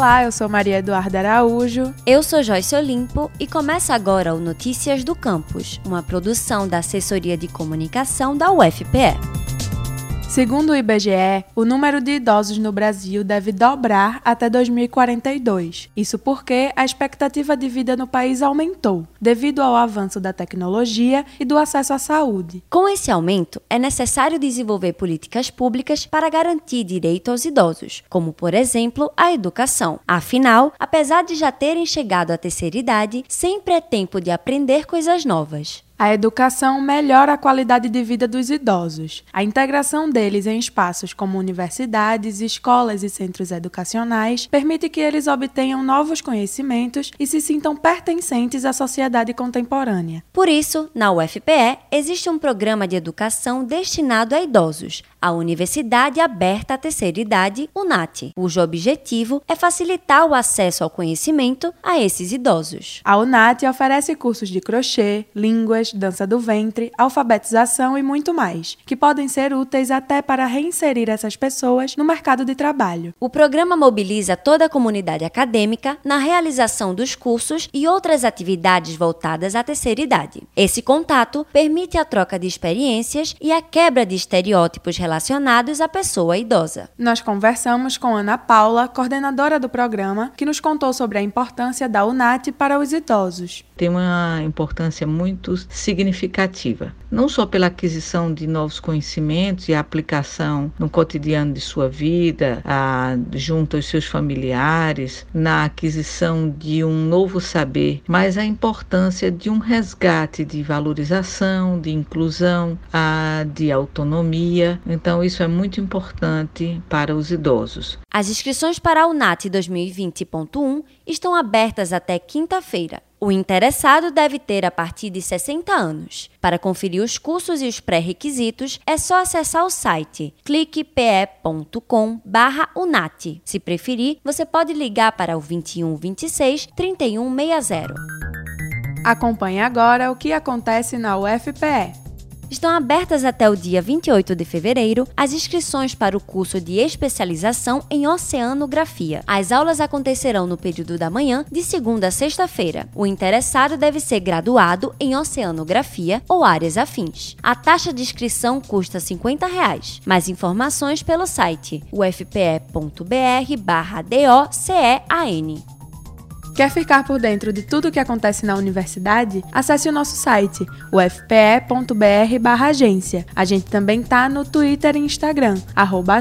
Olá, eu sou Maria Eduarda Araújo. Eu sou Joyce Olimpo e começa agora o Notícias do Campus, uma produção da Assessoria de Comunicação da UFPE. Segundo o IBGE, o número de idosos no Brasil deve dobrar até 2042. Isso porque a expectativa de vida no país aumentou, devido ao avanço da tecnologia e do acesso à saúde. Com esse aumento, é necessário desenvolver políticas públicas para garantir direito aos idosos, como, por exemplo, a educação. Afinal, apesar de já terem chegado à terceira idade, sempre é tempo de aprender coisas novas. A educação melhora a qualidade de vida dos idosos. A integração deles em espaços como universidades, escolas e centros educacionais permite que eles obtenham novos conhecimentos e se sintam pertencentes à sociedade contemporânea. Por isso, na UFPE, existe um programa de educação destinado a idosos, a Universidade Aberta à Terceira Idade, UNAT, cujo objetivo é facilitar o acesso ao conhecimento a esses idosos. A UNAT oferece cursos de crochê, línguas, dança do ventre, alfabetização e muito mais, que podem ser úteis até para reinserir essas pessoas no mercado de trabalho. O programa mobiliza toda a comunidade acadêmica na realização dos cursos e outras atividades voltadas à terceira idade. Esse contato permite a troca de experiências e a quebra de estereótipos relacionados à pessoa idosa. Nós conversamos com Ana Paula, coordenadora do programa, que nos contou sobre a importância da UNAT para os idosos. Tem uma importância muito significativa, não só pela aquisição de novos conhecimentos e aplicação no cotidiano de sua vida, a, junto aos seus familiares, na aquisição de um novo saber, mas a importância de um resgate de valorização, de inclusão, a, de autonomia. Então, isso é muito importante para os idosos. As inscrições para a UNAT 2020.1 estão abertas até quinta-feira. O interessado deve ter a partir de 60 anos. Para conferir os cursos e os pré-requisitos, é só acessar o site cliquepe.com/unat. Se preferir, você pode ligar para o 21 26 31 60. Acompanhe agora o que acontece na UFPE. Estão abertas até o dia 28 de fevereiro as inscrições para o curso de especialização em oceanografia. As aulas acontecerão no período da manhã, de segunda a sexta-feira. O interessado deve ser graduado em oceanografia ou áreas afins. A taxa de inscrição custa 50 reais. Mais informações pelo site ufpe.br/docean. Quer ficar por dentro de tudo o que acontece na universidade? Acesse o nosso site, ufpe.br/agência. A gente também tá no Twitter e Instagram, arroba